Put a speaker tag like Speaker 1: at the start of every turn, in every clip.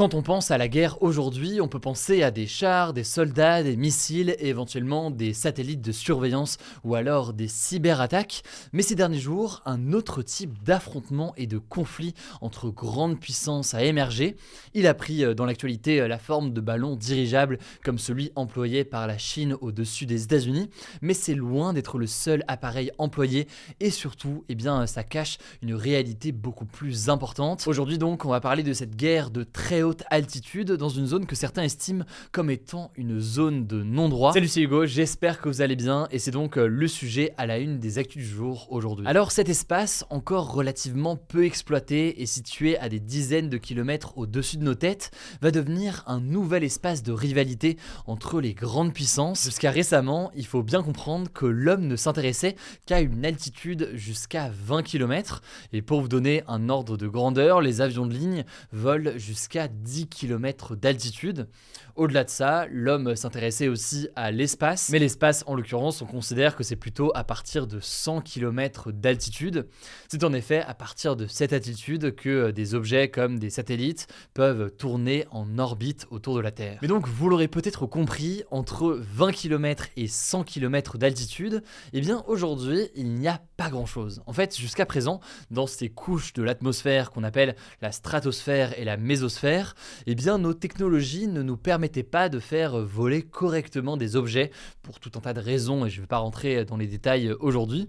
Speaker 1: Quand on pense à la guerre aujourd'hui, on peut penser à des chars, des soldats, des missiles et éventuellement des satellites de surveillance ou alors des cyberattaques. Mais ces derniers jours, un autre type d'affrontement et de conflit entre grandes puissances a émergé. Il a pris euh, dans l'actualité euh, la forme de ballons dirigeables comme celui employé par la Chine au-dessus des États-Unis, mais c'est loin d'être le seul appareil employé et surtout, eh bien, ça cache une réalité beaucoup plus importante. Aujourd'hui donc, on va parler de cette guerre de très haut altitude dans une zone que certains estiment comme étant une zone de non-droit. Salut c'est Hugo, j'espère que vous allez bien et c'est donc euh, le sujet à la une des actus du jour aujourd'hui. Alors cet espace, encore relativement peu exploité et situé à des dizaines de kilomètres au-dessus de nos têtes, va devenir un nouvel espace de rivalité entre les grandes puissances. Jusqu'à récemment, il faut bien comprendre que l'homme ne s'intéressait qu'à une altitude jusqu'à 20 km et pour vous donner un ordre de grandeur, les avions de ligne volent jusqu'à 10 km d'altitude. Au-delà de ça, l'homme s'intéressait aussi à l'espace, mais l'espace en l'occurrence, on considère que c'est plutôt à partir de 100 km d'altitude. C'est en effet à partir de cette altitude que des objets comme des satellites peuvent tourner en orbite autour de la Terre. Mais donc, vous l'aurez peut-être compris, entre 20 km et 100 km d'altitude, eh bien aujourd'hui, il n'y a pas grand-chose. En fait, jusqu'à présent, dans ces couches de l'atmosphère qu'on appelle la stratosphère et la mésosphère, eh bien nos technologies ne nous permettent pas de faire voler correctement des objets pour tout un tas de raisons et je ne vais pas rentrer dans les détails aujourd'hui.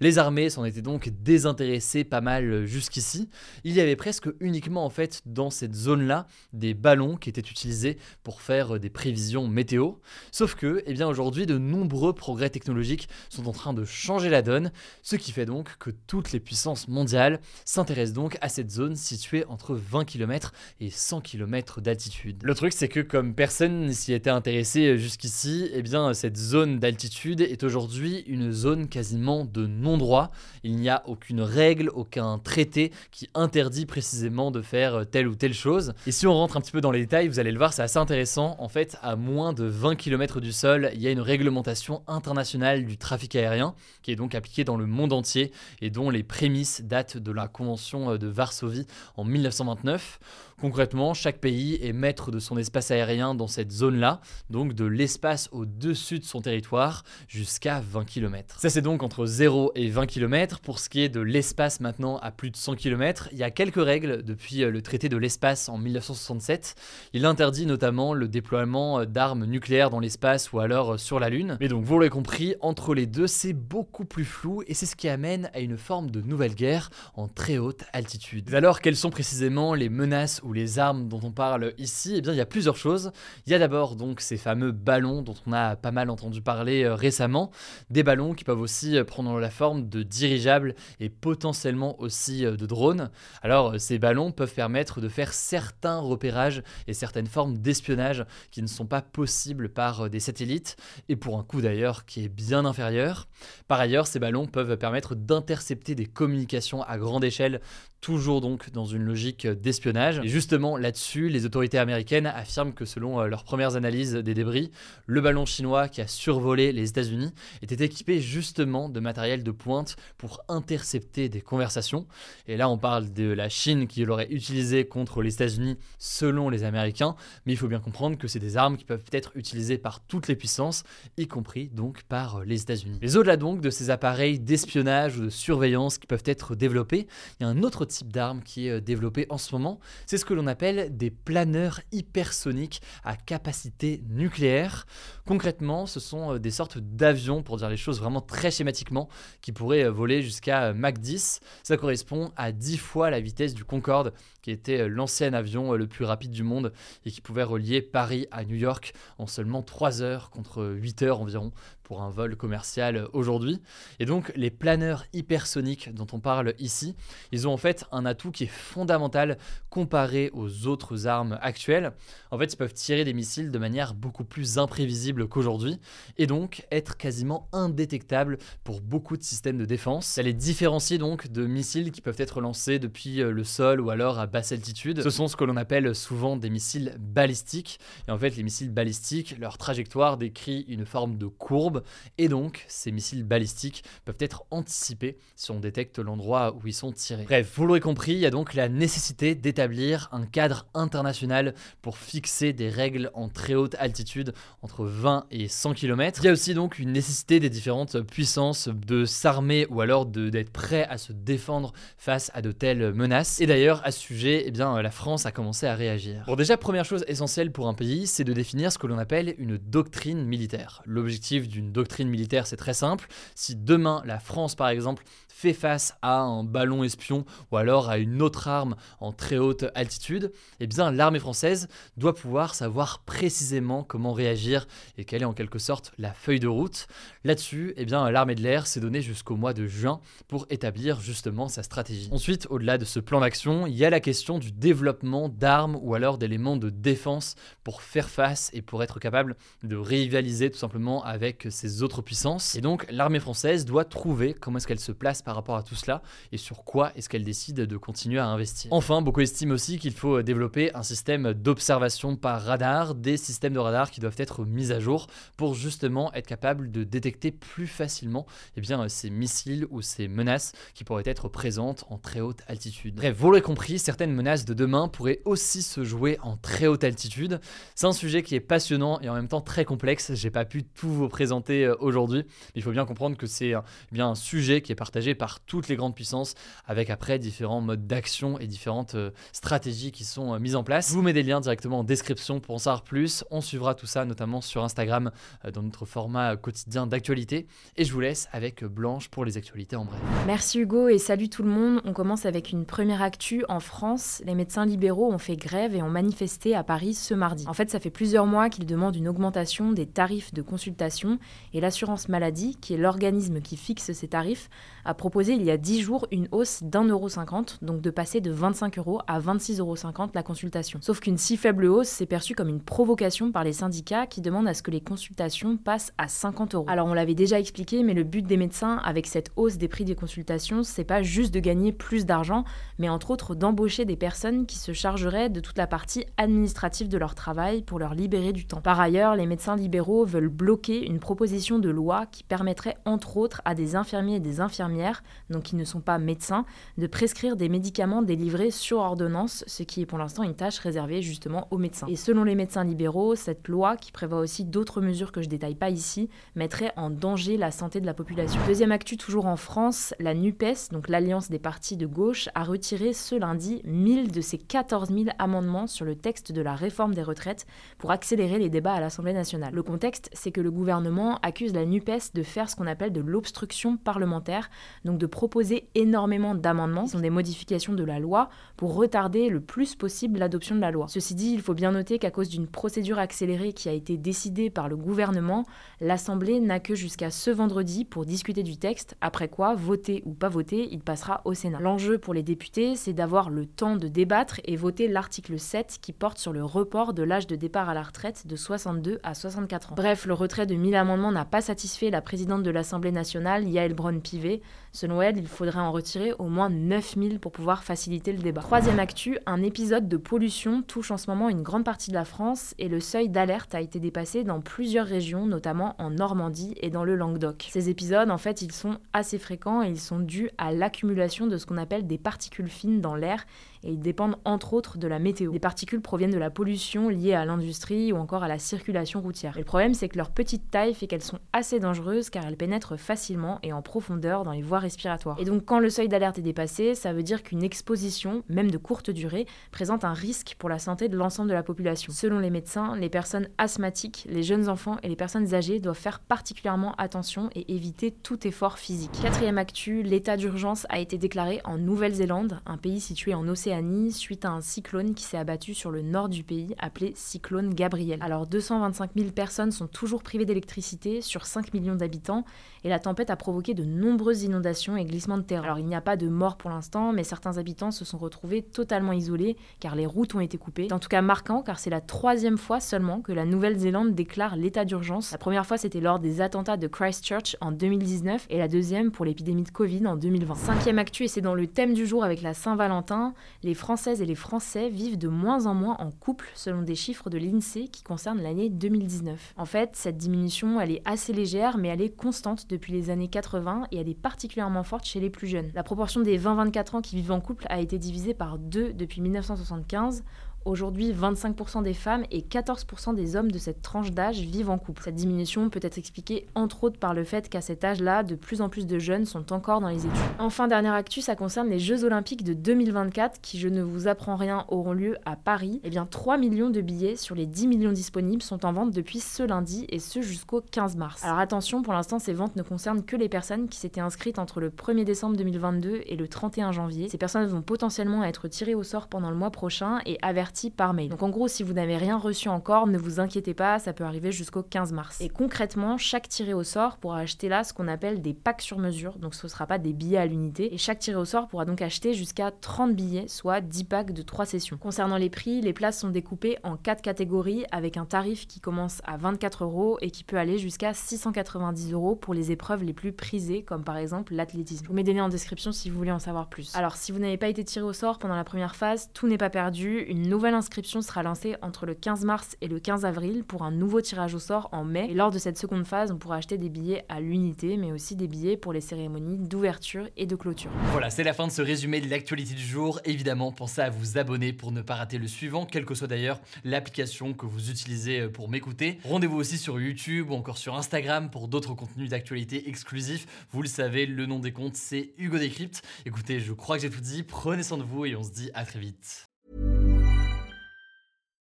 Speaker 1: Les armées s'en étaient donc désintéressées pas mal jusqu'ici. Il y avait presque uniquement en fait dans cette zone-là des ballons qui étaient utilisés pour faire des prévisions météo. Sauf que, eh bien aujourd'hui, de nombreux progrès technologiques sont en train de changer la donne, ce qui fait donc que toutes les puissances mondiales s'intéressent donc à cette zone située entre 20 km et 100 km d'altitude. Le truc c'est que comme personne s'y était intéressé jusqu'ici, eh bien cette zone d'altitude est aujourd'hui une zone quasiment de non-droit. Il n'y a aucune règle, aucun traité qui interdit précisément de faire telle ou telle chose. Et si on rentre un petit peu dans les détails, vous allez le voir, c'est assez intéressant. En fait, à moins de 20 km du sol, il y a une réglementation internationale du trafic aérien qui est donc appliquée dans le monde entier et dont les prémices datent de la Convention de Varsovie en 1929. Concrètement, chaque pays est maître de son espace aérien dans cette zone-là, donc de l'espace au-dessus de son territoire jusqu'à 20 km. Ça c'est donc entre 0 et 20 km. Pour ce qui est de l'espace maintenant à plus de 100 km, il y a quelques règles depuis euh, le traité de l'espace en 1967. Il interdit notamment le déploiement euh, d'armes nucléaires dans l'espace ou alors euh, sur la Lune. Mais donc vous l'aurez compris, entre les deux c'est beaucoup plus flou et c'est ce qui amène à une forme de nouvelle guerre en très haute altitude. Alors quelles sont précisément les menaces ou les armes dont on parle ici, eh bien il y a plusieurs choses. Il y a d'abord donc ces fameux ballons dont on a pas mal entendu parler euh, récemment, des ballons qui peuvent aussi euh, prendre la forme de dirigeables et potentiellement aussi euh, de drones. Alors ces ballons peuvent permettre de faire certains repérages et certaines formes d'espionnage qui ne sont pas possibles par des satellites et pour un coût d'ailleurs qui est bien inférieur. Par ailleurs, ces ballons peuvent permettre d'intercepter des communications à grande échelle toujours donc dans une logique d'espionnage. Et justement là-dessus, les autorités américaines affirment que selon euh, leurs premières analyses des débris, le ballon chinois qui a survolé les États-Unis était équipé justement de matériel de pointe pour intercepter des conversations. Et là, on parle de la Chine qui l'aurait utilisé contre les États-Unis selon les Américains, mais il faut bien comprendre que c'est des armes qui peuvent être utilisées par toutes les puissances, y compris donc par euh, les États-Unis. Mais au-delà donc de ces appareils d'espionnage ou de surveillance qui peuvent être développés, il y a un autre type d'arme qui est développé en ce moment. C'est ce que l'on appelle des planeurs hypersoniques à capacité nucléaire. Concrètement, ce sont des sortes d'avions, pour dire les choses vraiment très schématiquement, qui pourraient voler jusqu'à Mach 10. Ça correspond à 10 fois la vitesse du Concorde, qui était l'ancien avion le plus rapide du monde et qui pouvait relier Paris à New York en seulement 3 heures contre 8 heures environ pour un vol commercial aujourd'hui. Et donc les planeurs hypersoniques dont on parle ici, ils ont en fait un atout qui est fondamental comparé aux autres armes actuelles. En fait, ils peuvent tirer des missiles de manière beaucoup plus imprévisible qu'aujourd'hui et donc être quasiment indétectables pour beaucoup de systèmes de défense. Ça les différencie donc de missiles qui peuvent être lancés depuis euh, le sol ou alors à basse altitude. Ce sont ce que l'on appelle souvent des missiles balistiques. Et en fait, les missiles balistiques, leur trajectoire décrit une forme de courbe et donc ces missiles balistiques peuvent être anticipés si on détecte l'endroit où ils sont tirés. Bref, vous l'aurez compris, il y a donc la nécessité d'établir un cadre international pour fixer des règles en très haute altitude, entre 20 et 100 km. Il y a aussi donc une nécessité des différentes puissances de s'armer ou alors d'être prêt à se défendre face à de telles menaces. Et d'ailleurs, à ce sujet, eh la France a commencé à réagir. Bon, déjà, première chose essentielle pour un pays, c'est de définir ce que l'on appelle une doctrine militaire. L'objectif d'une doctrine militaire, c'est très simple. Si demain la France, par exemple, fait face à un ballon espion ou alors à une autre arme en très haute altitude, eh bien l'armée française doit pouvoir savoir précisément comment réagir et quelle est en quelque sorte la feuille de route. Là-dessus, eh bien l'armée de l'air s'est donnée jusqu'au mois de juin pour établir justement sa stratégie. Ensuite, au-delà de ce plan d'action, il y a la question du développement d'armes ou alors d'éléments de défense pour faire face et pour être capable de rivaliser tout simplement avec ces autres puissances. Et donc l'armée française doit trouver comment est-ce qu'elle se place par rapport à tout cela et sur quoi est-ce qu'elle décide de continuer à investir. Enfin, beaucoup estiment aussi qu'il faut développer un système d'observation par radar, des systèmes de radar qui doivent être mis à jour pour justement être capable de détecter plus facilement eh bien, ces missiles ou ces menaces qui pourraient être présentes en très haute altitude. Bref, vous l'aurez compris, certaines menaces de demain pourraient aussi se jouer en très haute altitude. C'est un sujet qui est passionnant et en même temps très complexe. J'ai pas pu tout vous présenter euh, aujourd'hui. Il faut bien comprendre que c'est eh bien un sujet qui est partagé par toutes les grandes puissances avec après différents modes d'action et différentes euh, stratégies qui sont euh, mises en place. Je vous mets des liens directement en description pour en savoir plus. On suivra tout ça notamment sur Instagram dans notre format quotidien d'actualité. Et je vous laisse avec Blanche pour les actualités en bref.
Speaker 2: Merci Hugo et salut tout le monde. On commence avec une première actu. En France, les médecins libéraux ont fait grève et ont manifesté à Paris ce mardi. En fait, ça fait plusieurs mois qu'ils demandent une augmentation des tarifs de consultation et l'assurance maladie, qui est l'organisme qui fixe ces tarifs, a proposé il y a 10 jours une hausse d'un euro cinquante, donc de passer de 25 euros à 26,50 euros la consultation. Sauf qu'une si faible hausse s'est perçue comme une provocation par les syndicats qui demandent à ce que les consultations passent à 50 euros. Alors on l'avait déjà expliqué, mais le but des médecins avec cette hausse des prix des consultations, c'est pas juste de gagner plus d'argent, mais entre autres d'embaucher des personnes qui se chargeraient de toute la partie administrative de leur travail pour leur libérer du temps. Par ailleurs, les médecins libéraux veulent bloquer une proposition de loi qui permettrait entre autres à des infirmiers et des infirmières, donc qui ne sont pas médecins, de prescrire des médicaments délivrés sur ordonnance, ce qui est pour l'instant une tâche réservée justement aux médecins. Et selon les médecins libéraux, cette loi, qui prévoit aussi d'autres mesures que je détaille pas ici, mettrait en danger la santé de la population. Deuxième actu toujours en France, la NUPES, donc l'Alliance des partis de gauche, a retiré ce lundi 1000 de ses 14 000 amendements sur le texte de la réforme des retraites pour accélérer les débats à l'Assemblée nationale. Le contexte, c'est que le gouvernement accuse la NUPES de faire ce qu'on appelle de l'obstruction parlementaire, donc de proposer énormément d'amendements, qui sont des modifications de la loi, pour retarder le plus possible l'adoption de la loi. Ceci dit, il faut bien noter qu'à cause d'une procédure accélérée qui a été décidée par le gouvernement, l'Assemblée n'a que jusqu'à ce vendredi pour discuter du texte, après quoi, voter ou pas voter, il passera au Sénat. L'enjeu pour les députés, c'est d'avoir le temps de débattre et voter l'article 7 qui porte sur le report de l'âge de départ à la retraite de 62 à 64 ans. Bref, le retrait de 1000 amendements n'a pas satisfait la présidente de l'Assemblée nationale, Yael Braun-Pivet. Selon elle, il faudrait en retirer au moins 9000 pour pouvoir faciliter le débat. Troisième actu, un épisode de pollution touche en ce moment une grande partie de la France et le seuil d'alerte a été dépassé dans plusieurs régions, notamment en Normandie et dans le Languedoc. Ces épisodes, en fait, ils sont assez fréquents et ils sont dus à l'accumulation de ce qu'on appelle des particules fines dans l'air et ils dépendent entre autres de la météo. Les particules proviennent de la pollution liée à l'industrie ou encore à la circulation routière. Le problème, c'est que leur petite taille fait qu'elles sont assez dangereuses car elles pénètrent facilement et en profondeur dans les voies respiratoires. Et donc, quand le seuil d'alerte est dépassé, ça veut dire qu'une exposition, même de courte durée, présente un risque pour la santé de l'ensemble de la population. Selon les médecins, les personnes asthmatiques, les jeunes enfants et les personnes âgées doivent faire particulièrement attention et éviter tout effort physique. Quatrième actu, l'état d'urgence a été déclaré en Nouvelle-Zélande, un pays situé en Océanie, suite à un cyclone qui s'est abattu sur le nord du pays, appelé cyclone Gabriel. Alors 225 000 personnes sont toujours privées d'électricité sur 5 millions d'habitants, et la tempête a provoqué de nombreuses inondations et glissements de terrain. Alors il n'y a pas de mort pour l'instant, mais certains habitants se sont retrouvés totalement isolés car les routes ont été coupées. En tout cas marquant car c'est la troisième fois seulement que la Nouvelle-Zélande déclare l'état d'urgence. La première fois c'était lors des attentats de Christchurch en 2019 et la deuxième pour l'épidémie de Covid en 2020. Cinquième actu et c'est dans le thème du jour avec la Saint-Valentin, les Françaises et les Français vivent de moins en moins en couple selon des chiffres de l'INSEE qui concernent l'année 2019. En fait, cette diminution elle est assez légère mais elle est constante depuis les années 80 et elle est particulièrement forte chez les plus jeunes. La proportion des 20-24 ans qui vivent en couple a été divisée par deux depuis 1975 Aujourd'hui, 25% des femmes et 14% des hommes de cette tranche d'âge vivent en couple. Cette diminution peut être expliquée entre autres par le fait qu'à cet âge-là, de plus en plus de jeunes sont encore dans les études. Enfin, dernière actu, ça concerne les Jeux Olympiques de 2024 qui, je ne vous apprends rien, auront lieu à Paris. Eh bien, 3 millions de billets sur les 10 millions disponibles sont en vente depuis ce lundi et ce jusqu'au 15 mars. Alors attention, pour l'instant, ces ventes ne concernent que les personnes qui s'étaient inscrites entre le 1er décembre 2022 et le 31 janvier. Ces personnes vont potentiellement être tirées au sort pendant le mois prochain et averties par mail. Donc en gros, si vous n'avez rien reçu encore, ne vous inquiétez pas, ça peut arriver jusqu'au 15 mars. Et concrètement, chaque tiré au sort pourra acheter là ce qu'on appelle des packs sur mesure, donc ce ne sera pas des billets à l'unité. Et chaque tiré au sort pourra donc acheter jusqu'à 30 billets, soit 10 packs de 3 sessions. Concernant les prix, les places sont découpées en 4 catégories avec un tarif qui commence à 24 euros et qui peut aller jusqu'à 690 euros pour les épreuves les plus prisées, comme par exemple l'athlétisme. Je vous mets des liens en description si vous voulez en savoir plus. Alors si vous n'avez pas été tiré au sort pendant la première phase, tout n'est pas perdu. Une nouvelle nouvelle inscription sera lancée entre le 15 mars et le 15 avril pour un nouveau tirage au sort en mai. Et lors de cette seconde phase, on pourra acheter des billets à l'unité, mais aussi des billets pour les cérémonies d'ouverture et de clôture.
Speaker 1: Voilà, c'est la fin de ce résumé de l'actualité du jour. Évidemment, pensez à vous abonner pour ne pas rater le suivant, quelle que soit d'ailleurs l'application que vous utilisez pour m'écouter. Rendez-vous aussi sur YouTube ou encore sur Instagram pour d'autres contenus d'actualité exclusifs. Vous le savez, le nom des comptes, c'est Hugo Décrypte. Écoutez, je crois que j'ai tout dit. Prenez soin de vous et on se dit à très vite.